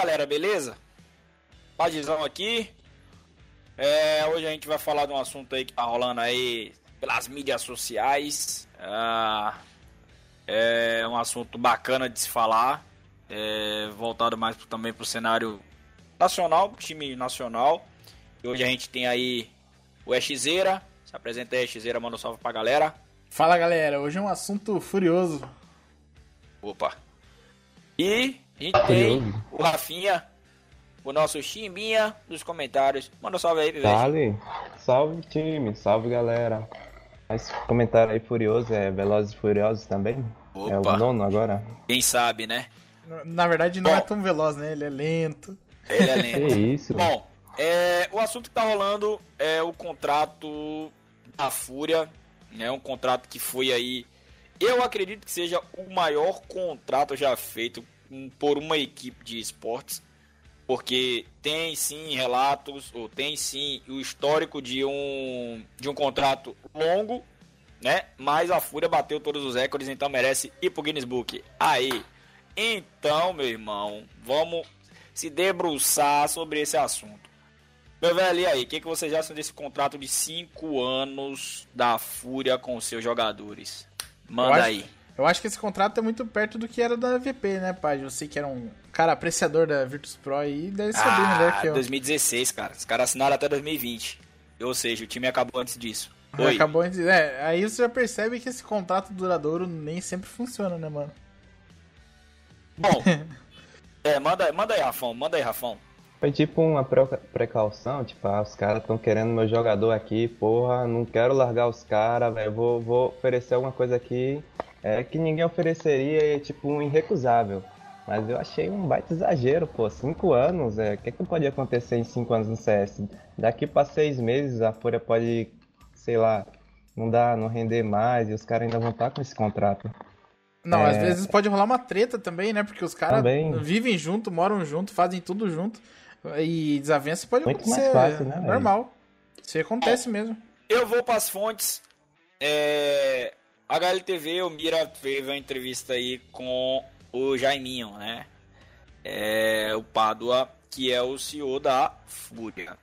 Galera, beleza? Padizão aqui. É, hoje a gente vai falar de um assunto aí que tá rolando aí pelas mídias sociais. Ah, é um assunto bacana de se falar. É, voltado mais também pro cenário nacional, time nacional. E hoje a gente tem aí o Exzeira. Se apresenta aí, Exzeira, manda um salve pra galera. Fala galera, hoje é um assunto furioso. Opa. E a gente tem o Rafinha, o nosso Chimbinha dos comentários. Manda um salve aí, Pivete. Dale. Salve time, salve galera. Mas comentário aí furioso é Velozes e Furiosos também? É Opa. o nono agora? Quem sabe, né? Na verdade não Bom. é tão veloz, né? Ele é lento. Ele é Que lento. isso? Bom, é, o assunto que tá rolando é o contrato da Fúria, né? Um contrato que foi aí. Eu acredito que seja o maior contrato já feito por uma equipe de esportes. Porque tem sim relatos, ou tem sim o histórico de um, de um contrato longo, né? Mas a Fúria bateu todos os recordes, então merece ir pro Guinness Book. Aí. Então, meu irmão, vamos se debruçar sobre esse assunto. Meu velho, e aí? O que, que vocês acham desse contrato de 5 anos da Fúria com os seus jogadores? Manda acho- aí. Eu acho que esse contrato é muito perto do que era da VP, né, pai? Você que era um cara apreciador da Virtus Pro aí, deve saber melhor Ah, que eu. 2016, cara. Os caras assinaram até 2020. Ou seja, o time acabou antes disso. Oi. Acabou de é, aí você já percebe que esse contrato duradouro nem sempre funciona, né, mano? Bom. é, manda, manda aí, Rafão. Manda aí, Rafão. Foi tipo uma pre- precaução, tipo, ah, os caras estão querendo meu jogador aqui, porra, não quero largar os caras, velho, vou, vou oferecer alguma coisa aqui é, que ninguém ofereceria e é tipo um irrecusável. Mas eu achei um baita exagero, pô, cinco anos, é, o que, que pode acontecer em cinco anos no CS? Daqui pra seis meses a Fúria pode, sei lá, não dá, não render mais e os caras ainda vão estar com esse contrato. Não, É. às vezes pode rolar uma treta também, né? Porque os caras Também. vivem junto, moram junto, fazem tudo junto. E desavença pode Muito mais acontecer. fácil, né, é normal. Isso aí acontece mesmo. Eu vou para as fontes. É, HLTV, o Mira teve uma entrevista aí com o Jaiminho, né? É, o Pádua, que é o CEO da Fúria.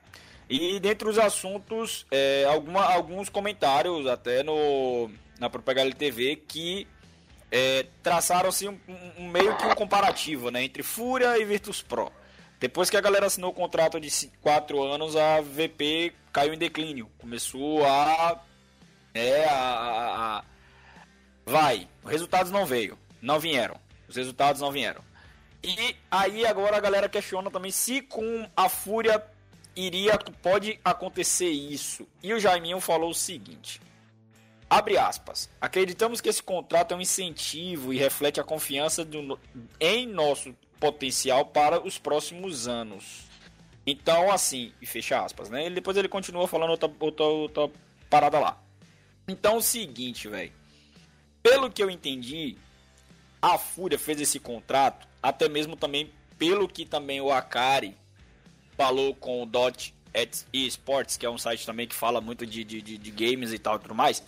E dentre os assuntos, é, alguma, alguns comentários até no, na própria HLTV que é, traçaram-se um, um- meio que um comparativo né, entre Fúria e Virtus Pro. Depois que a galera assinou o contrato de 4 anos, a VP caiu em declínio. Começou a. É, a- a- Vai. Os resultados não veio. Não vieram. Os resultados não vieram. E aí agora a galera questiona também se com a Fúria iria. Pode acontecer isso. E o Jaiminho falou o seguinte. Abre aspas. Acreditamos que esse contrato é um incentivo e reflete a confiança do em nosso potencial para os próximos anos. Então, assim, e fecha aspas, né? Ele, depois ele continua falando outra, outra, outra parada lá. Então, é o seguinte, velho. Pelo que eu entendi, a Fúria fez esse contrato, até mesmo também pelo que também o Akari falou com o Dot Esports, que é um site também que fala muito de, de, de, games e tal e tudo mais.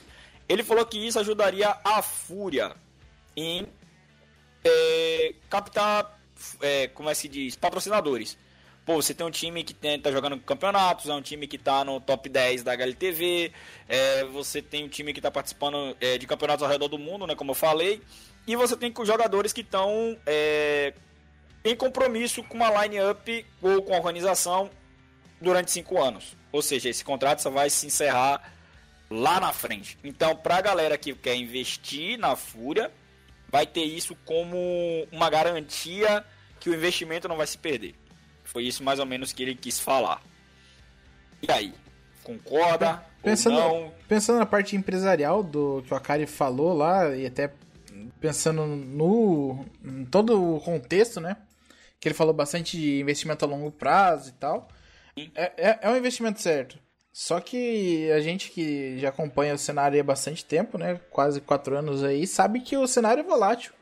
Ele falou que isso ajudaria a Fúria em é, captar, é, como é que se diz, patrocinadores. Pô, você tem um time que tem, tá jogando campeonatos, é um time que tá no top 10 da HLTV, é, você tem um time que tá participando é, de campeonatos ao redor do mundo, né, como eu falei, e você tem jogadores que estão é, em compromisso com uma line-up ou com a organização durante cinco anos. Ou seja, esse contrato só vai se encerrar lá na frente. Então, pra galera que quer investir na Fúria, vai ter isso como uma garantia que o investimento não vai se perder. Foi isso mais ou menos que ele quis falar. E aí? Concorda? Pensando, ou não? pensando na parte empresarial do que o Akari falou lá, e até pensando no em todo o contexto, né? Que ele falou bastante de investimento a longo prazo e tal. É, é, é um investimento certo. Só que a gente que já acompanha o cenário há bastante tempo, né? Quase quatro anos aí, sabe que o cenário é volátil.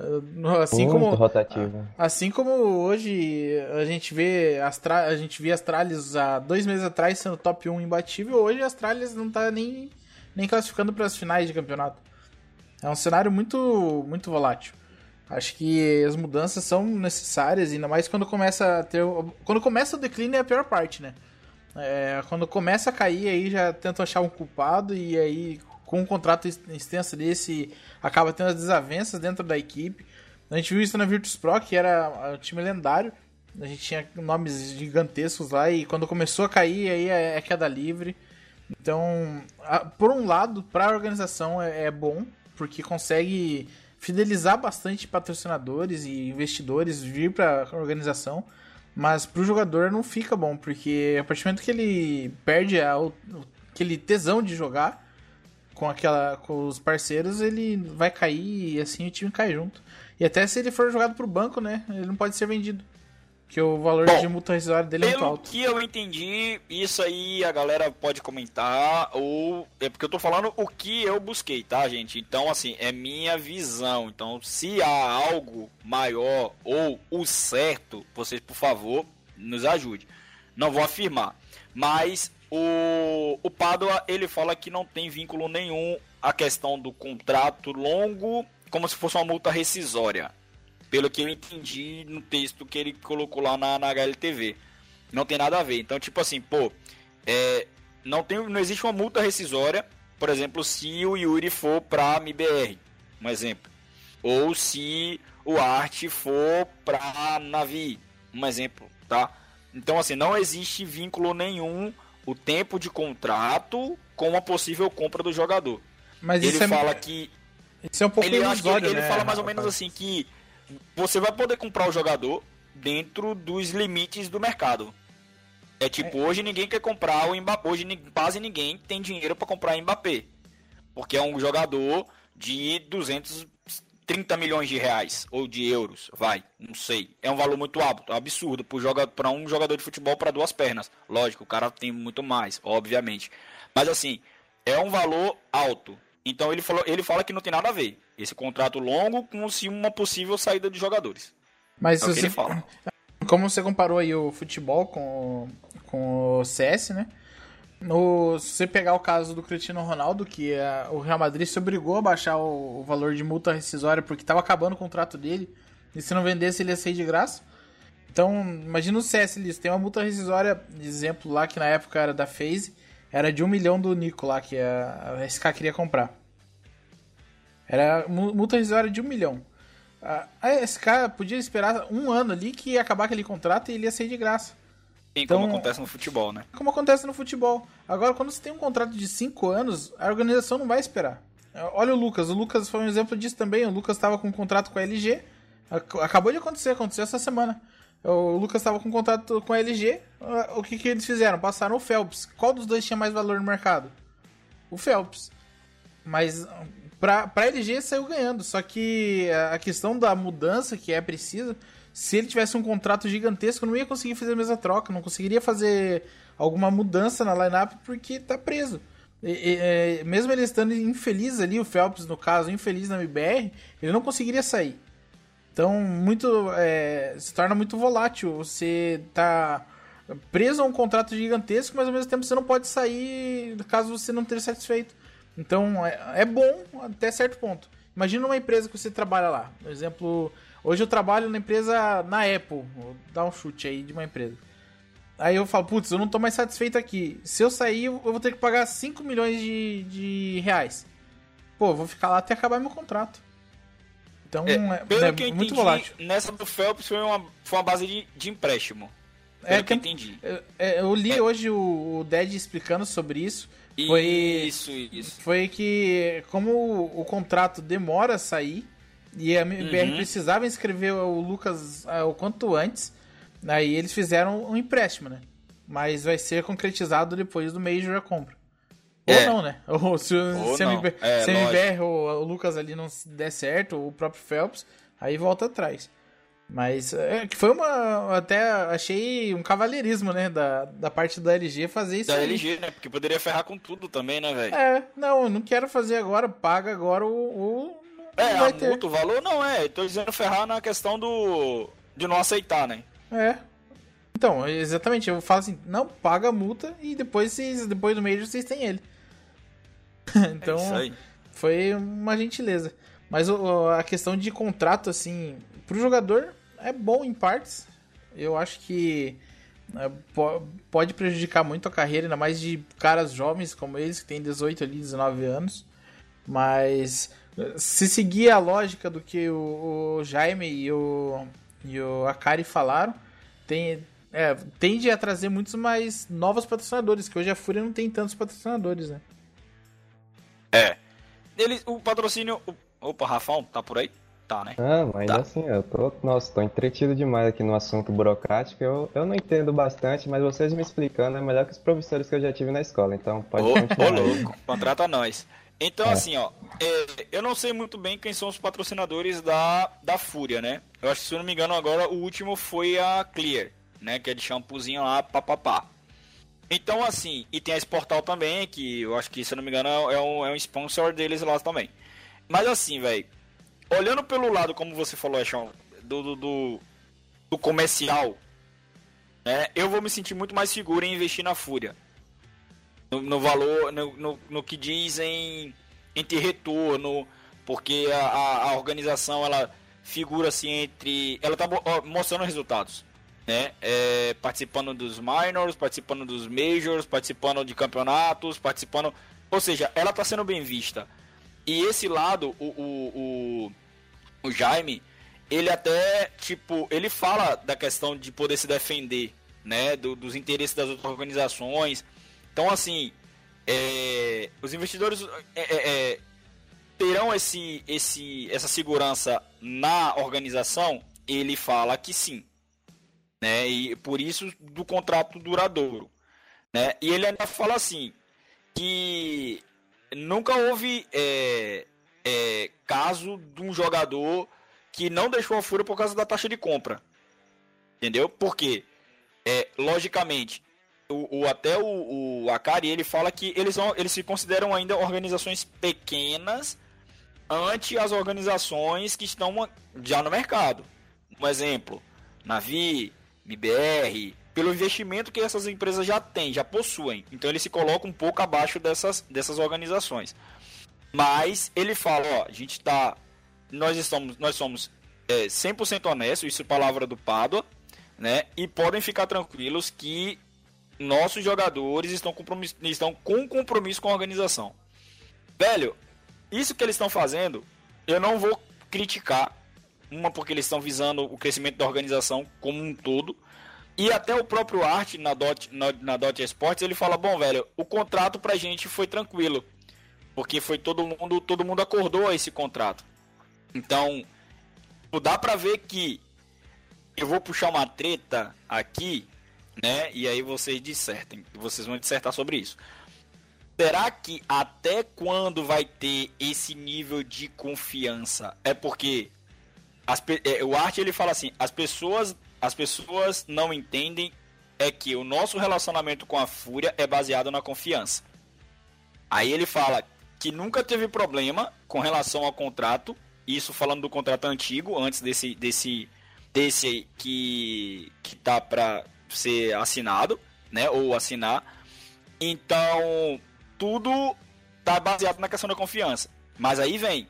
Uh, Assim Muito como, rotativo. Assim como hoje a gente vê as a gente via Astralis há dois meses atrás sendo top 1 imbatível, hoje a Astralis não tá nem, nem classificando para as finais de campeonato. É um cenário muito muito volátil. Acho que as mudanças são necessárias, ainda mais quando começa a ter. Quando começa o declínio é a pior parte, né? É, quando começa a cair, aí já tenta achar um culpado e aí com um contrato extenso desse acaba tendo as desavenças dentro da equipe. A gente viu isso na Virtus Pro, que era um time lendário. A gente tinha nomes gigantescos lá e quando começou a cair, aí é, é queda livre. Então, por um lado, para a organização é, é bom, porque consegue fidelizar bastante patrocinadores e investidores vir para a organização, mas para o jogador não fica bom, porque a partir do momento que ele perde aquele tesão de jogar com aquela com os parceiros, ele vai cair e assim o time cai junto. E até se ele for jogado para o banco, né, ele não pode ser vendido. Que o valor Bom, de multa rescisória dele é muito alto. Pelo que eu entendi, isso aí a galera pode comentar, ou. É porque eu tô falando o que eu busquei, tá, gente? Então, assim, é minha visão. Então, se há algo maior ou o certo, vocês, por favor, nos ajude. Não vou afirmar. Mas o, o Padua, ele fala que não tem vínculo nenhum a questão do contrato longo, como se fosse uma multa rescisória pelo que eu entendi no texto que ele colocou lá na, na HLTV. Não tem nada a ver. Então, tipo assim, pô, é, não, tem, não existe uma multa rescisória, por exemplo, se o Yuri for pra MBR, um exemplo. Ou se o Art for pra Navi, um exemplo, tá? Então, assim, não existe vínculo nenhum o tempo de contrato com uma possível compra do jogador. Mas ele é... fala que. Isso é um pouco ele, ele, ele né, fala mais ou menos assim que você vai poder comprar o jogador dentro dos limites do mercado. É tipo, é. hoje ninguém quer comprar o Mbappé, hoje quase ninguém tem dinheiro para comprar o Mbappé. Porque é um jogador de 230 milhões de reais ou de euros, vai, não sei. É um valor muito alto, absurdo para um jogador de futebol para duas pernas. Lógico, o cara tem muito mais, obviamente. Mas assim, é um valor alto. Então ele, falou, ele fala que não tem nada a ver esse contrato longo com se uma possível saída de jogadores. Mas é você, ele fala. Como você comparou aí o futebol com, com o CS, né? No, se você pegar o caso do Cristiano Ronaldo, que é, o Real Madrid se obrigou a baixar o, o valor de multa rescisória porque estava acabando o contrato dele, e se não vendesse ele ia sair de graça. Então, imagina o CS, tem uma multa rescisória, exemplo lá que na época era da FaZe, era de um milhão do Nico lá, que a, a SK queria comprar. Era multa rescisória de um milhão. A SK podia esperar um ano ali que ia acabar aquele contrato e ele ia sair de graça. Sim, então, como acontece no futebol, né? Como acontece no futebol. Agora, quando você tem um contrato de cinco anos, a organização não vai esperar. Olha o Lucas. O Lucas foi um exemplo disso também. O Lucas estava com um contrato com a LG. Acabou de acontecer, aconteceu essa semana. O Lucas estava com um contrato com a LG. O que, que eles fizeram? Passaram o Phelps. Qual dos dois tinha mais valor no mercado? O Phelps. Mas Pra, pra LG saiu ganhando, só que a questão da mudança que é precisa, se ele tivesse um contrato gigantesco, não ia conseguir fazer a mesma troca, não conseguiria fazer alguma mudança na lineup porque tá preso. E, e, é, mesmo ele estando infeliz ali, o Phelps no caso, infeliz na MBR, ele não conseguiria sair. Então, muito é, se torna muito volátil. Você tá preso a um contrato gigantesco, mas ao mesmo tempo você não pode sair caso você não esteja satisfeito. Então é, é bom até certo ponto. Imagina uma empresa que você trabalha lá. Por exemplo, hoje eu trabalho na empresa na Apple. Vou dar um chute aí de uma empresa. Aí eu falo, putz, eu não tô mais satisfeito aqui. Se eu sair, eu vou ter que pagar 5 milhões de, de reais. Pô, vou ficar lá até acabar meu contrato. Então, é, é, pelo é que eu muito entendi, volátil. Nessa do Phelps foi uma, foi uma base de, de empréstimo. Pelo é que eu entendi. Eu, é, eu li é. hoje o, o Ded explicando sobre isso. Foi, isso, isso. Foi que, como o, o contrato demora a sair, e a MBR uhum. precisava inscrever o Lucas uh, o quanto antes, aí eles fizeram um empréstimo, né? Mas vai ser concretizado depois do Major a compra. É. Ou não, né? Ou se, ou se, MBR, é, se MBR ou o Lucas ali não der certo, ou o próprio Phelps, aí volta atrás. Mas é, que foi uma. Até achei um cavalheirismo, né? Da, da parte da LG fazer isso. Da aí. LG, né? Porque poderia ferrar com tudo também, né, velho? É, não, eu não quero fazer agora, paga agora o. é, a ter. multa, o valor não é. tô dizendo ferrar na questão do. de não aceitar, né? É. Então, exatamente, eu falo assim, não, paga a multa e depois, vocês, depois do mês vocês têm ele. então, é foi uma gentileza. Mas a questão de contrato, assim, pro jogador é bom em partes. Eu acho que é, pode prejudicar muito a carreira, ainda mais de caras jovens como eles, que têm 18 ali, 19 anos. Mas se seguir a lógica do que o, o Jaime e o, e o Akari falaram, tem, é, tende a trazer muitos mais novos patrocinadores, que hoje a Fúria não tem tantos patrocinadores, né? É. Ele, o patrocínio. Opa, Rafão, tá por aí? Tá, né? Ah, mas ainda tá. assim, eu tô. Nossa, tô entretido demais aqui no assunto burocrático. Eu, eu não entendo bastante, mas vocês me explicando é melhor que os professores que eu já tive na escola, então pode ô, continuar. Ô, louco, contrata nós. Então, é. assim, ó, é, eu não sei muito bem quem são os patrocinadores da, da Fúria, né? Eu acho que, se eu não me engano, agora o último foi a Clear, né? Que é de shampoozinho lá, papapá. Então, assim, e tem a Sportal também, que eu acho que, se eu não me engano, é um, é um sponsor deles lá também. Mas, assim, velho, olhando pelo lado, como você falou, Echon, do, do, do, do comercial, né? Eu vou me sentir muito mais seguro em investir na Fúria. No, no valor, no, no, no, que dizem em ter retorno, porque a, a, a organização, ela figura assim entre... Ela tá mostrando resultados né? É, participando dos minors, participando dos majors, participando de campeonatos, participando. Ou seja, ela está sendo bem vista. E esse lado, o, o, o, o, Jaime, ele até, tipo, ele fala da questão de poder se defender, né? Do, dos interesses das outras organizações. Então, assim, é, os investidores é, é, é terão esse, esse, essa segurança na organização? Ele fala que sim né? E por isso do contrato duradouro, né? E ele ainda fala assim que nunca houve é, é, caso de um jogador que não deixou a fúria por causa da taxa de compra, entendeu? Porque é, logicamente o, o, até o, o Akari ele fala que eles, são, eles se consideram ainda organizações pequenas ante as organizações que estão já no mercado. Um exemplo, Navi, MBR, pelo investimento que essas empresas já têm, já possuem. Então ele se coloca um pouco abaixo dessas, dessas organizações. Mas ele fala, ó, a gente tá nós estamos nós somos é, 100% honestos, isso é palavra do Pádua, né? E podem ficar tranquilos que nossos jogadores estão, estão com compromisso com a organização. Velho, isso que eles estão fazendo, eu não vou criticar, uma porque eles estão visando o crescimento da organização como um todo. E até o próprio Art na Dot, na, na Dot Esportes, ele fala, bom, velho, o contrato pra gente foi tranquilo. Porque foi todo mundo, todo mundo acordou a esse contrato. Então, dá pra ver que eu vou puxar uma treta aqui, né? E aí vocês dissertem. Vocês vão dissertar sobre isso. Será que até quando vai ter esse nível de confiança? É porque as, é, o Art ele fala assim: as pessoas, as pessoas não entendem é que o nosso relacionamento com a Fúria é baseado na confiança. Aí ele fala que nunca teve problema com relação ao contrato, isso falando do contrato antigo, antes desse desse desse que que tá para ser assinado, né, ou assinar. Então, tudo tá baseado na questão da confiança. Mas aí vem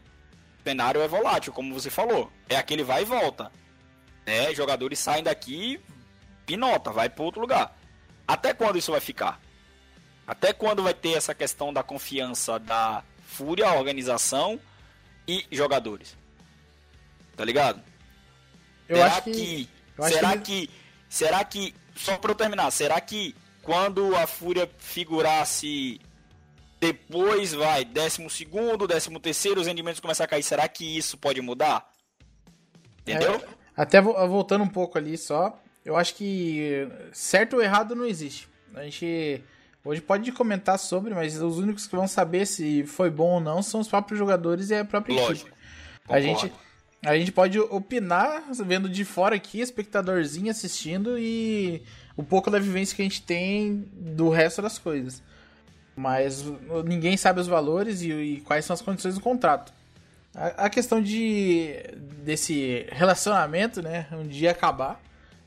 o cenário é volátil, como você falou. É aquele vai e volta. É, jogadores saem daqui, pinota, vai para outro lugar. Até quando isso vai ficar? Até quando vai ter essa questão da confiança da Fúria, organização e jogadores? Tá ligado? Eu será acho que, que será que, que será que só para eu terminar, será que quando a Fúria figurasse depois vai décimo segundo, décimo terceiro, os rendimentos começam a cair. Será que isso pode mudar? Entendeu? É, até voltando um pouco ali só, eu acho que certo ou errado não existe. A gente hoje pode comentar sobre, mas os únicos que vão saber se foi bom ou não são os próprios jogadores e a própria Lógico. equipe. A gente, a gente pode opinar vendo de fora aqui, espectadorzinho assistindo e um pouco da vivência que a gente tem do resto das coisas. Mas ninguém sabe os valores e, e quais são as condições do contrato. A, a, questão de desse relacionamento, né, um dia acabar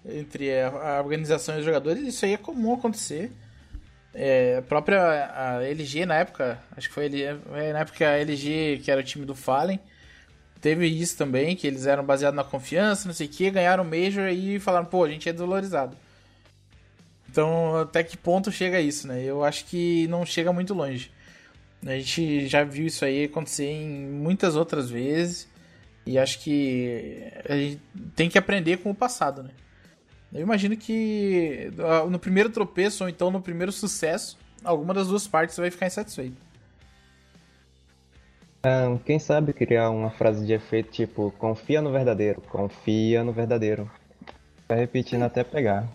entre a, a organização e os jogadores, isso aí é comum acontecer. É, a própria a LG na época, acho que foi é, na época a LG que era o time do Fallen, teve isso também, que eles eram baseados na confiança, não sei o que, ganharam o Major e falaram, pô, a gente é desvalorizado. Então, até que ponto chega isso, né? Eu acho que não chega muito longe. A gente já viu isso aí acontecer em muitas outras vezes. E acho que a gente tem que aprender com o passado, né? Eu imagino que ah, no primeiro tropeço ou então no primeiro sucesso, alguma das duas partes vai ficar insatisfeito. Um, quem sabe criar uma frase de efeito tipo confia no verdadeiro, confia no verdadeiro. Vai repetindo até pegar.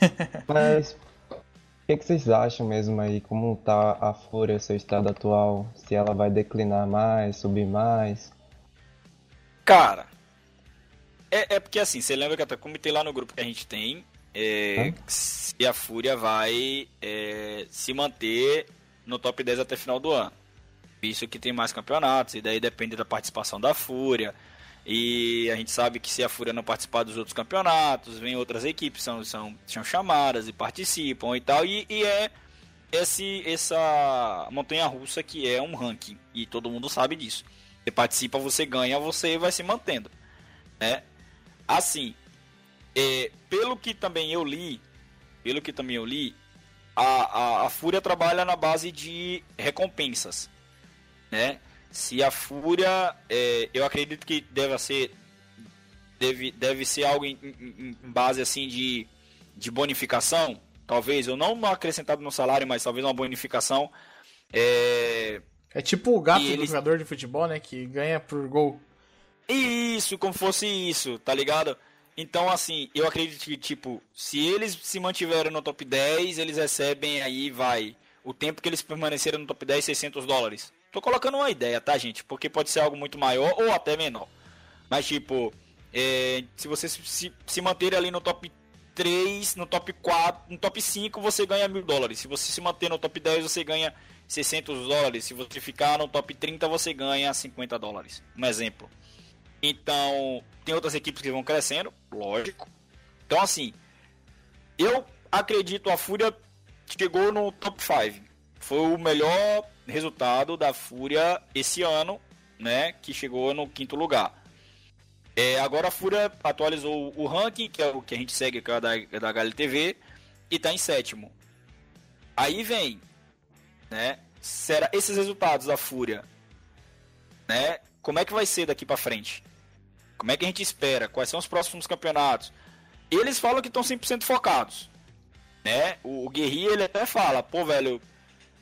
Mas o que, que, vocês acham mesmo aí? Como tá a Fúria, seu estado atual? Se ela vai declinar mais, subir mais? Cara, é, é porque assim, você lembra que até comentei lá no grupo que a gente tem, é, se a Fúria vai é, se manter no top 10 até final do ano. Isso que tem mais campeonatos, e daí depende da participação da Fúria. E a gente sabe que se a Fúria não participar dos outros campeonatos, vem outras equipes, são, são, são chamadas e participam e tal. E, e é esse, essa montanha russa que é um ranking. E todo mundo sabe disso. Você participa, você ganha, você vai se mantendo. Né? Assim, é, pelo que também eu li, pelo que também eu li, a, a, a Fúria trabalha na base de recompensas. Né? Se a Fúria, é, eu acredito que deve ser, deve, deve ser algo em, em, em, base assim de, de bonificação, talvez, ou não acrescentado no salário, mas talvez uma bonificação. É, é tipo o gato do jogador de futebol, né? Que ganha por gol. Isso, como fosse isso, tá ligado? Então, assim, eu acredito que, tipo, se eles se mantiverem no top 10, eles recebem aí, vai, o tempo que eles permaneceram no top 10, 600 dólares. Tô colocando uma ideia, tá, gente? Porque pode ser algo muito maior ou até menor. Mas, tipo, é, se você se, se manter ali no top 3, no top 4, no top 5, você ganha mil dólares. Se você se manter no top 10, você ganha 600 dólares. Se você ficar no top 30, você ganha 50 dólares. Um exemplo. Então, tem outras equipes que vão crescendo, lógico. Então, assim, eu acredito a Fúria chegou no top 5. Foi o melhor resultado da Fúria esse ano, né? Que chegou no quinto lugar. É, agora a Fúria atualizou o ranking, que é o que a gente segue que é da, da HLTV, e está em sétimo. Aí vem, né? Será esses resultados da Fúria, né? Como é que vai ser daqui para frente? Como é que a gente espera? Quais são os próximos campeonatos? Eles falam que estão 100% focados, né? O, o Guerri ele até fala, pô, velho,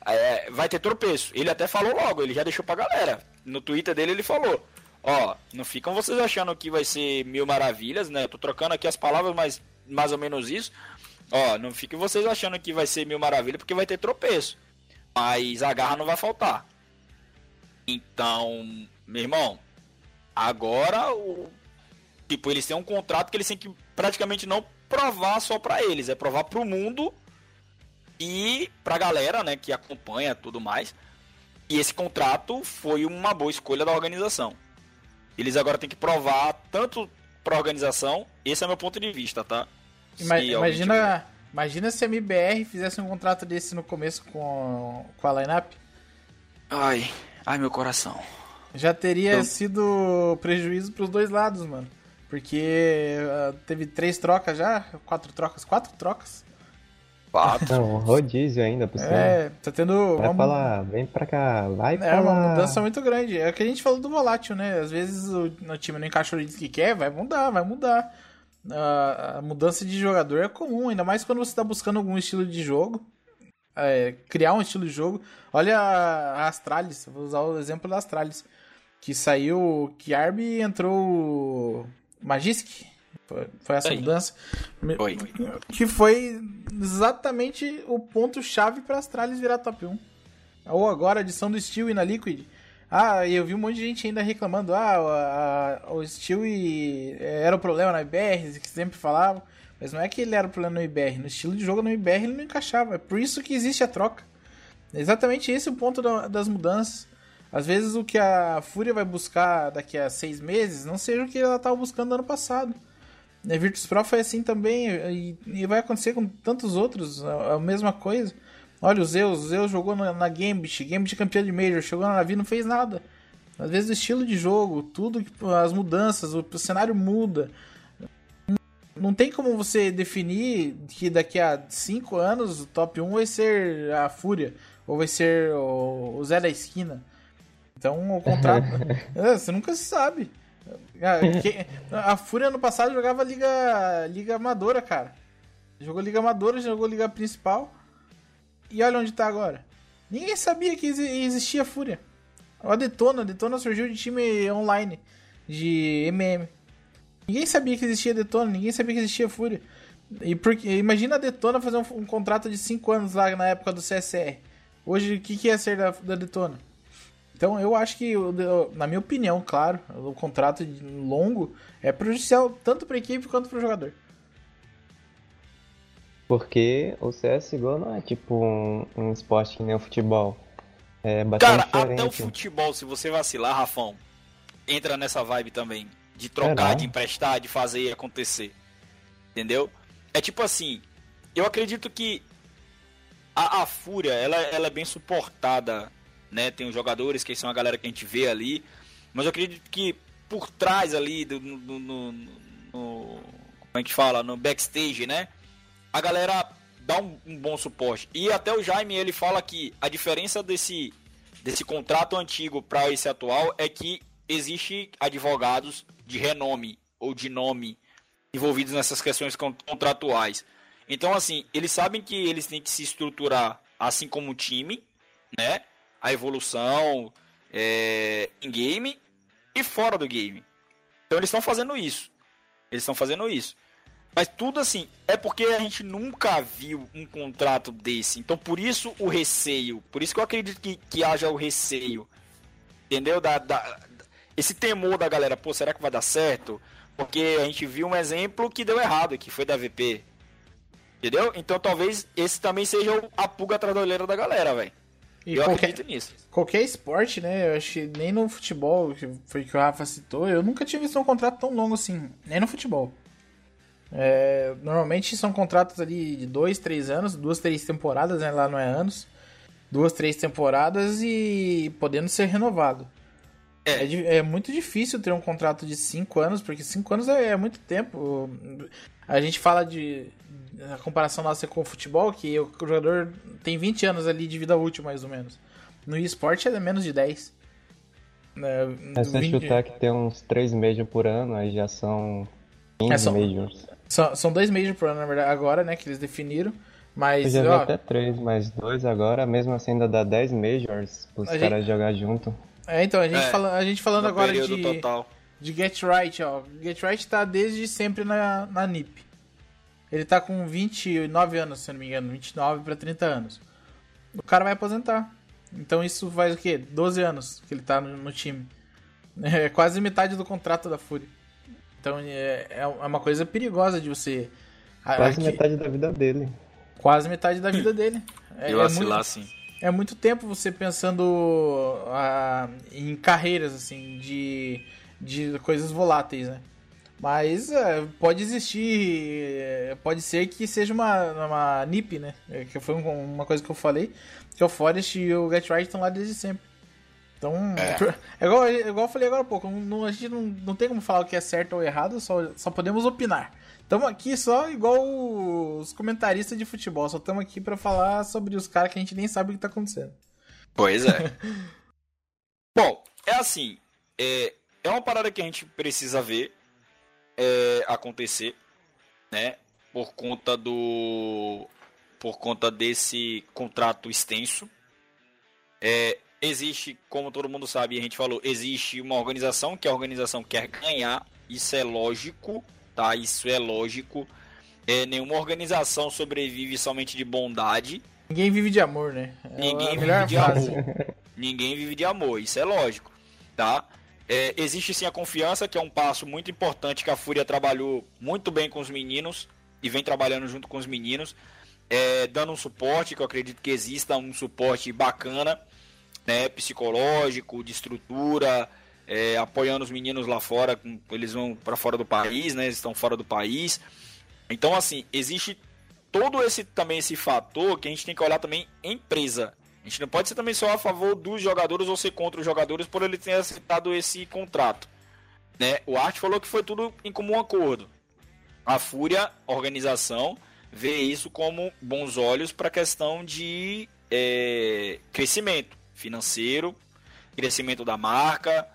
é, vai ter tropeço. Ele até falou logo, ele já deixou pra galera. No Twitter dele ele falou: Ó, não ficam vocês achando que vai ser mil maravilhas, né? Eu tô trocando aqui as palavras, mas mais ou menos isso. Ó, não fiquem vocês achando que vai ser mil maravilhas, porque vai ter tropeço. Mas a garra não vai faltar. Então, meu irmão, agora o. Tipo, eles têm um contrato que eles têm que praticamente não provar só para eles, é provar pro mundo e pra galera, né, que acompanha tudo mais. E esse contrato foi uma boa escolha da organização. Eles agora têm que provar tanto pra organização, esse é meu ponto de vista, tá? Ima imagina, imagina se a MBR fizesse um contrato desse no começo com, com a lineup. Ai, ai meu coração. Já teria então... sido prejuízo pros dois lados, mano. Porque uh, teve três trocas já, quatro trocas, quatro trocas. Quatro. Não, rodízio ainda, por cima. É, tá tendo. Vai uma... pra lá, vem pra cá, vai é, pra. É uma mudança muito grande. É o que a gente falou do volátil, né? Às vezes o, o time não encaixa o que quer, vai mudar, vai mudar. A, a, mudança de jogador é comum, ainda mais quando você tá buscando algum estilo de jogo. É, criar um estilo de jogo. Olha a, a Astralis, vou usar o exemplo da Astralis. Que saiu Kiarbi e entrou Magisk. Foi, foi essa Aí. mudança. Foi. Que foi exatamente o ponto-chave para Astralis virar top 1. Ou agora a adição do Steel e na Liquid. Ah, eu vi um monte de gente ainda reclamando. Ah, a, a, o Steel e, era o problema na IBR, que sempre falavam. Mas não é que ele era o problema no IBR. No estilo de jogo no IBR ele não encaixava. É por isso que existe a troca. É exatamente esse o ponto da, das mudanças. Às vezes o que a Fúria vai buscar daqui a seis meses não seja o que ela estava buscando no ano passado. A Virtus Pro foi assim também, e, e vai acontecer com tantos outros, a, a, mesma coisa. Olha, o Zeus, o Zeus jogou na, na Gambit, Gambit campeão de Major, chegou na Navi não fez nada. às vezes o estilo de jogo, tudo, as mudanças, o, o cenário muda. Não tem como você definir que daqui a 5 anos o top 1 vai ser a Fúria, ou vai ser o, o Zé da Esquina. Então o contrato. é, você nunca sabe. A, Fúria no passado jogava Liga, Liga Amadora, cara. Jogou Liga Amadora, jogou Liga Principal. E olha onde tá agora. Ninguém sabia que existia Fúria. A Detona, a Detona surgiu de time online, de MM. Ninguém sabia que existia Detona, ninguém sabia que existia Fúria. E porque, imagina a Detona fazer um, um contrato de 5 anos lá na época do CSR. Hoje, o que, que ia ser da, da Detona? Então, eu acho que, na minha opinião, claro, o contrato longo é prejudicial tanto para a equipe quanto para o jogador. Porque o CSGO não é tipo um, um esporte que nem o futebol. É bastante Cara, diferente. até o futebol, se você vacilar, Rafão, entra nessa vibe também. De trocar, de emprestar, de fazer acontecer. Entendeu? É tipo assim, eu acredito que a, a Fúria, ela, ela é bem suportada, né? Tem os jogadores que são a galera que a gente vê ali. Mas eu acredito que por trás ali, do, no, no, no, como é que fala? No backstage, né? a galera dá um, um, bom suporte. E até o Jaime ele fala que a diferença desse, desse contrato antigo para esse atual é que existe advogados de renome ou de nome envolvidos nessas questões contratuais. Então, assim, eles sabem que eles têm que se estruturar assim como o time, né? A evolução é, em game e fora do game. Então, eles estão fazendo isso. Eles estão fazendo isso. Mas tudo assim, é porque a gente nunca viu um contrato desse. Então por isso o receio. Por isso que eu acredito que, que haja o receio. Entendeu? Da, da, esse temor da galera, pô, será que vai dar certo? Porque a gente viu um exemplo que deu errado, que foi da VP. Entendeu? Então talvez esse também seja a pulga atrás da olheira da galera, velho. Eu qualquer, acredito nisso. Qualquer esporte, né? Eu acho que nem no futebol, que foi que o Rafa citou, eu nunca tinha visto um contrato tão longo assim. Nem no futebol. É, normalmente são contratos ali de dois, três anos, duas, três temporadas, né? Lá não é anos. Duas, três temporadas e podendo ser renovado. É. é, é muito difícil ter um contrato de cinco anos, porque cinco anos é, é muito tempo. A gente fala de. A comparação nossa com o futebol, que o jogador tem 20 anos ali de vida útil, mais ou menos. No esporte é menos de 10. É, é se 20... chutar que tem uns 3 meses por ano, aí já são 15 é, são, majors. São, são dois Major pro ano, na verdade, agora, né, que eles definiram. Mas, Eu já ó, até três, mais dois agora, mesmo assim ainda dá 10 Majors os caras gente... jogar junto. É, então, a gente, é, fala, a gente falando agora de, total. de Get Right, ó. Get Right tá desde sempre na, na NIP. Ele tá com 29 anos, se eu não me engano, 29 para 30 anos. O cara vai aposentar. Então isso faz o quê? 12 anos que ele tá no, no time. É quase metade do contrato da Fúria. Então é, é uma coisa perigosa de você. Quase aqui, metade da vida dele. Quase metade da vida dele. É, Eu é muito, assim. É muito tempo você pensando uh, em carreiras, assim, de, de coisas voláteis, né? Mas uh, pode existir, pode ser que seja uma, uma NIP, né? Que foi uma coisa que eu falei, que o Forest e o Get Right estão lá desde sempre. Então, é. é igual, é igual eu falei agora há pouco, não, a gente não, não tem como falar o que é certo ou errado, só, só podemos opinar. Estamos aqui só igual os comentaristas de futebol, só estamos aqui para falar sobre os caras que a gente nem sabe o que está acontecendo. Pois é. Bom, é assim, é, é uma parada que a gente precisa ver é, acontecer, né? Por conta do. Por conta desse contrato extenso. É, existe, como todo mundo sabe, a gente falou, existe uma organização que a organização quer ganhar, isso é lógico, tá? Isso é lógico. É, nenhuma organização sobrevive somente de bondade. Ninguém vive de amor, né? É Ninguém vive de amor. Ninguém vive de amor, isso é lógico, tá? É, existe sim a confiança, que é um passo muito importante que a Fúria trabalhou muito bem com os meninos e vem trabalhando junto com os meninos, é, dando um suporte, que eu acredito que exista um suporte bacana né, psicológico, de estrutura, é, apoiando os meninos lá fora, eles vão para fora do país, né, eles estão fora do país. Então, assim, existe todo esse também esse fator que a gente tem que olhar também empresa, A gente não pode ser também só a favor dos jogadores ou ser contra os jogadores por ele ter aceitado esse contrato. Né? O Art falou que foi tudo em comum acordo. A Fúria, organização, vê isso como bons olhos para a questão de é, crescimento financeiro, crescimento da marca.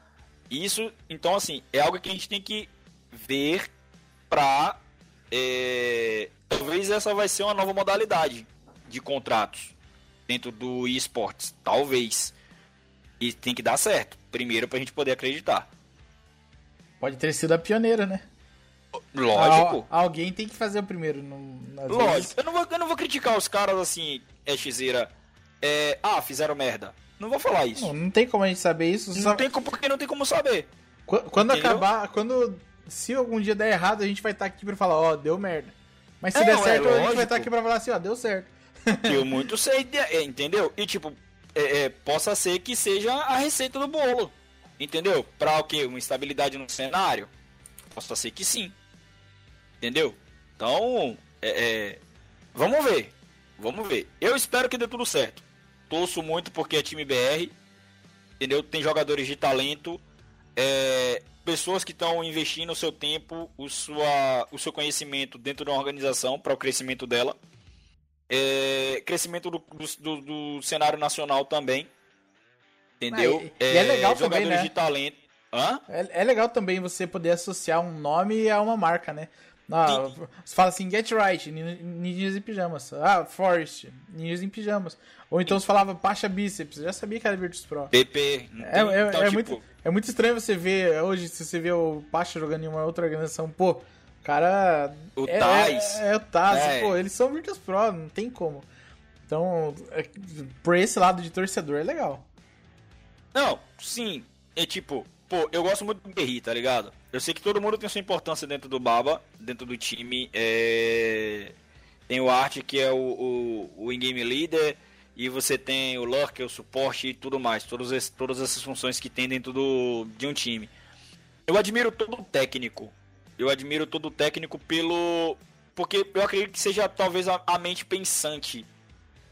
Isso, então, assim, é algo que a gente tem que ver para. É, talvez essa vai ser uma nova modalidade de contratos dentro do esportes. Talvez. E tem que dar certo. Primeiro, para a gente poder acreditar. Pode ter sido a pioneira, né? Lógico. Al alguém tem que fazer o primeiro. Lógico. Eu não, vou, eu não vou criticar os caras assim, é. É, ah, fizeram merda. Não vou falar isso. Não, não tem como a gente saber isso. Não só... tem como, porque não tem como saber. Quando, quando acabar, quando se algum dia der errado, a gente vai estar aqui pra falar, ó, oh, deu merda. Mas se é, der certo, é, a gente vai estar aqui pra falar assim, ó, deu certo. Eu muito sei, é, entendeu? E tipo, é, é, possa ser que seja a receita do bolo. Entendeu? Pra o quê? Uma estabilidade no cenário? Possa ser que sim. Entendeu? Então, é, é, vamos ver. Vamos ver. Eu espero que dê tudo certo. Torço muito porque é time BR. Entendeu? Tem jogadores de talento. É, pessoas que estão investindo o seu tempo, o, sua, o seu conhecimento dentro de uma organização para o crescimento dela. É, crescimento do, do, do, cenário nacional também. Entendeu? Ah, e, é, é, legal também, né? de talento. Hã? É, é legal também você poder associar um nome a uma marca, né? Ah, você fala assim, Get Right, Ninjas em Pijamas. Ah, Forest, Ninjas em Pijamas. Ou então você falava Pacha Bíceps, já sabia que era Virtus Pro. PP. É, é, é tipo... muito, é muito estranho você ver, hoje, se você vê o Pacha jogando em uma outra organização, pô, cara... O é, Taz. É, é, o Taz, é. pô, eles são Virtus Pro, não tem como. Então, é, por esse lado de torcedor é legal. Não, sim, é tipo, pô, eu gosto muito do Guerri, tá ligado? Eu sei que todo mundo tem sua importância dentro do Baba, dentro do time. É... Tem o Art, que é o, o, o in-game leader, e você tem o Lurk, o suporte e tudo mais. Todas, esse, todas essas funções que tem dentro do, de um time. Eu admiro todo o técnico. Eu admiro todo o técnico pelo. Porque eu acredito que seja talvez a, a mente pensante.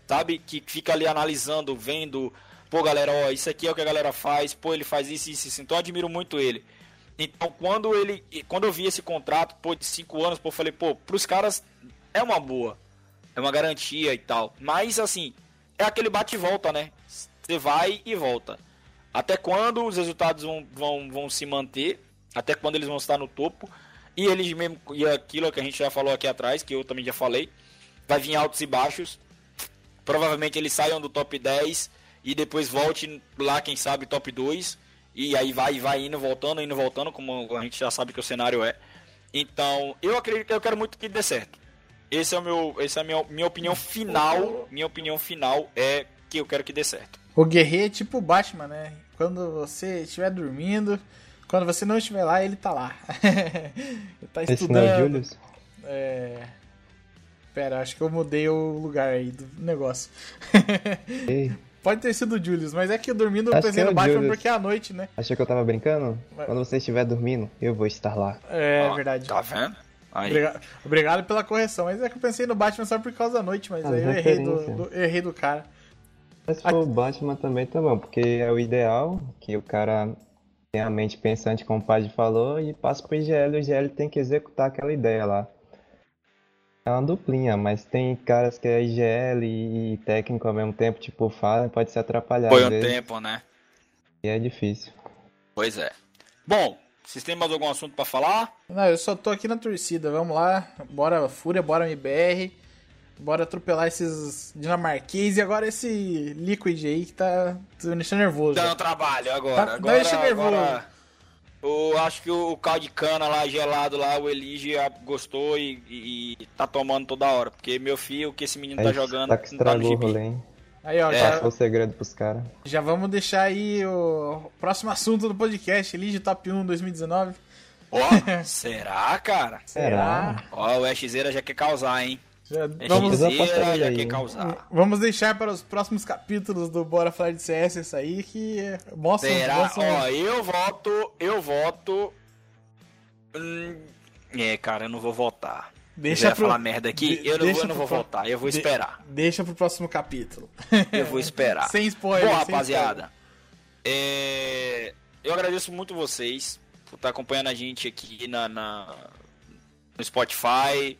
Sabe? Que fica ali analisando, vendo. Pô, galera, ó, isso aqui é o que a galera faz. Pô, ele faz isso, isso, isso. Então eu admiro muito ele. Então, quando ele, quando eu vi esse contrato, pô, de cinco anos, pô, eu falei, pô, pros caras é uma boa, é uma garantia e tal. Mas assim, é aquele bate e volta, né? Você vai e volta. Até quando os resultados vão, vão, vão se manter? Até quando eles vão estar no topo? E eles mesmo, e aquilo que a gente já falou aqui atrás, que eu também já falei, vai vir altos e baixos. Provavelmente eles saiam do top 10 e depois volte lá, quem sabe, top 2 e aí vai, vai indo, voltando, indo, voltando, como a gente já sabe que o cenário é. Então, eu acredito, eu quero muito que dê certo. Esse é o meu, essa é a minha, minha opinião final. Minha opinião final é que eu quero que dê certo. O guerreiro é tipo o Batman, né? Quando você estiver dormindo, quando você não estiver lá, ele tá lá. ele tá estudando. Esse não é Julius? É. Pera, acho que eu mudei o lugar aí do negócio. Ei. Pode ter sido o Julius, mas é que eu dormindo eu pensei no é Batman Julius. porque é à noite, né? Achou que eu tava brincando? Mas... Quando você estiver dormindo, eu vou estar lá. É, ah, verdade. Tá vendo? Obrigado, obrigado, pela correção. Mas é que eu pensei no Batman só por causa da noite, mas aí eu errei do, do, errei do cara. Mas se for o Batman também tá bom, porque é o ideal que o cara tenha a mente pensante, como o Padre falou, e passa pro IGL e o IGL tem que executar aquela ideia lá. É uma duplinha, mas tem caras que é IGL e técnico ao mesmo tempo, tipo, fala, pode se atrapalhar. Foi um tempo, né? E é difícil. Pois é. Bom, vocês têm mais algum assunto para falar? Não, eu só tô aqui na torcida. Vamos lá. Bora Fúria, bora MBR. Bora atropelar esses dinamarquês e agora esse Liquid aí que tá, tá me deixando nervoso. Dando trabalho agora. Tá, agora, tá deixando nervoso. Agora... Eu acho que o caldo de cana lá gelado lá, o Elige gostou e, e, e, tá tomando toda hora. Porque meu filho, o que esse menino tá jogando. Tá que estragou tá o rolê, hein? Aí, ó, é. já... o segredo pros caras. Já vamos deixar aí o próximo assunto do podcast, Elige Top 1 2019. Ó, será, cara? Será? Ó, o Xzeira já quer causar, hein? Já, vamos, já quer causar. vamos deixar para os próximos capítulos do Bora Falar de CS isso aí que mostra. Será? Ó, eu voto, eu voto. Hum, é, cara, eu não vou votar. Deixa pro... falar merda aqui, de, eu não, vou, eu não vou voltar, eu vou de, esperar. Deixa pro próximo capítulo. Eu vou esperar. sem spoiler. Bom, rapaziada, é... eu agradeço muito vocês por estar acompanhando a gente aqui na, na... no Spotify,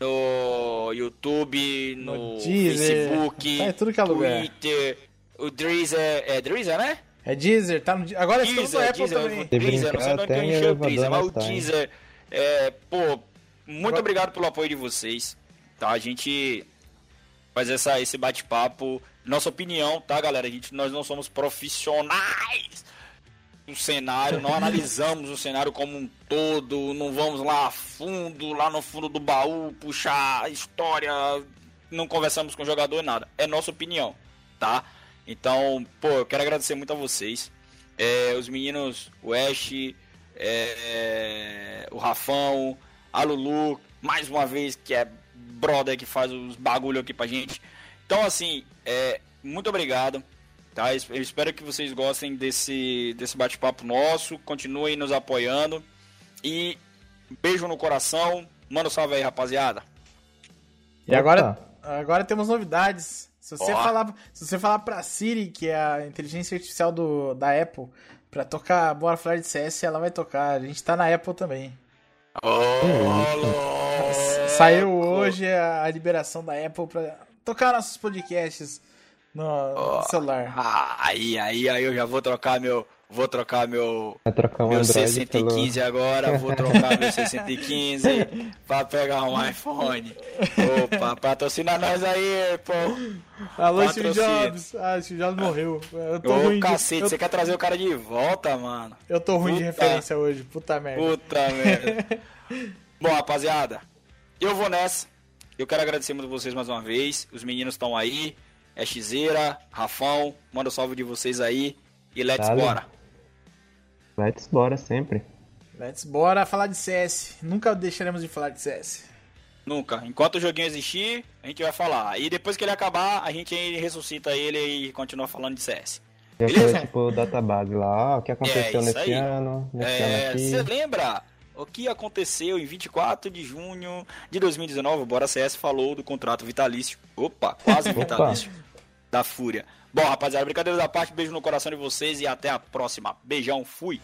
no YouTube, no, no Deezer, Facebook, tá tudo que é lugar. Twitter. O Deezer, é Deezer, né? É Deezer, tá no Agora Deezer, estamos no Apple Deezer, também. Deezer, não sei onde que eu enchei o Deezer, mas o Deezer, é, pô, muito obrigado pelo apoio de vocês, tá? A gente faz essa, esse bate-papo, nossa opinião, tá, galera? A gente, nós não somos profissionais do cenário, não analisamos o cenário como um todo, não vamos lá a fundo, lá no fundo do baú, puxar história, não conversamos com o jogador, nada. É nossa opinião, tá? Então, pô, eu quero agradecer muito a vocês. É, os meninos, o Ash, é, o Rafão, a Lulu, mais uma vez, que é brother que faz os bagulho aqui pra gente. Então, assim, é, muito obrigado. Tá? Eu espero que vocês gostem desse, desse bate-papo nosso. Continuem nos apoiando. E beijo no coração. Manda um salve aí, rapaziada. E agora, agora temos novidades. Se você, falar, se você falar pra Siri, que é a inteligência artificial do, da Apple, pra tocar Bora Falar de CS, ela vai tocar. A gente tá na Apple também. Oh, Saiu hoje a, a, liberação da Apple pra tocar nossos podcasts no, oh, celular. Aí, aí, aí eu já vou trocar meu. Vou trocar meu. Vai trocar um meu 615 pelo... agora, vou trocar meu 615 pra pegar um iPhone. Opa, patrocina nós aí, pô. Alô, Steve Jobs. Ah, Steve Jobs morreu. Eu tô Ô, ruim cacete, de... você quer trazer o cara de volta, mano? Eu tô ruim Puta... de referência hoje, puta merda. Puta merda. Bom, rapaziada, eu vou nessa. Eu quero agradecer muito vocês mais uma vez. Os meninos estão aí. É Xeira, Rafão, manda um salve de vocês aí. E let's Valeu. bora. Let's bora sempre. Let's bora falar de CS. Nunca deixaremos de falar de CS. Nunca. Enquanto o joguinho existir, a gente vai falar. E depois que ele acabar, a gente ressuscita ele e continua falando de CS. Beleza? tipo o database lá, o que aconteceu é, nesse aí. ano, nesse é, ano Você lembra o que aconteceu em 24 de junho de 2019? O Bora CS falou do contrato vitalício. Opa, quase vitalício. da Fúria. Bom, rapaziada, brincadeira da parte, beijo no coração de vocês e até a próxima. Beijão, fui!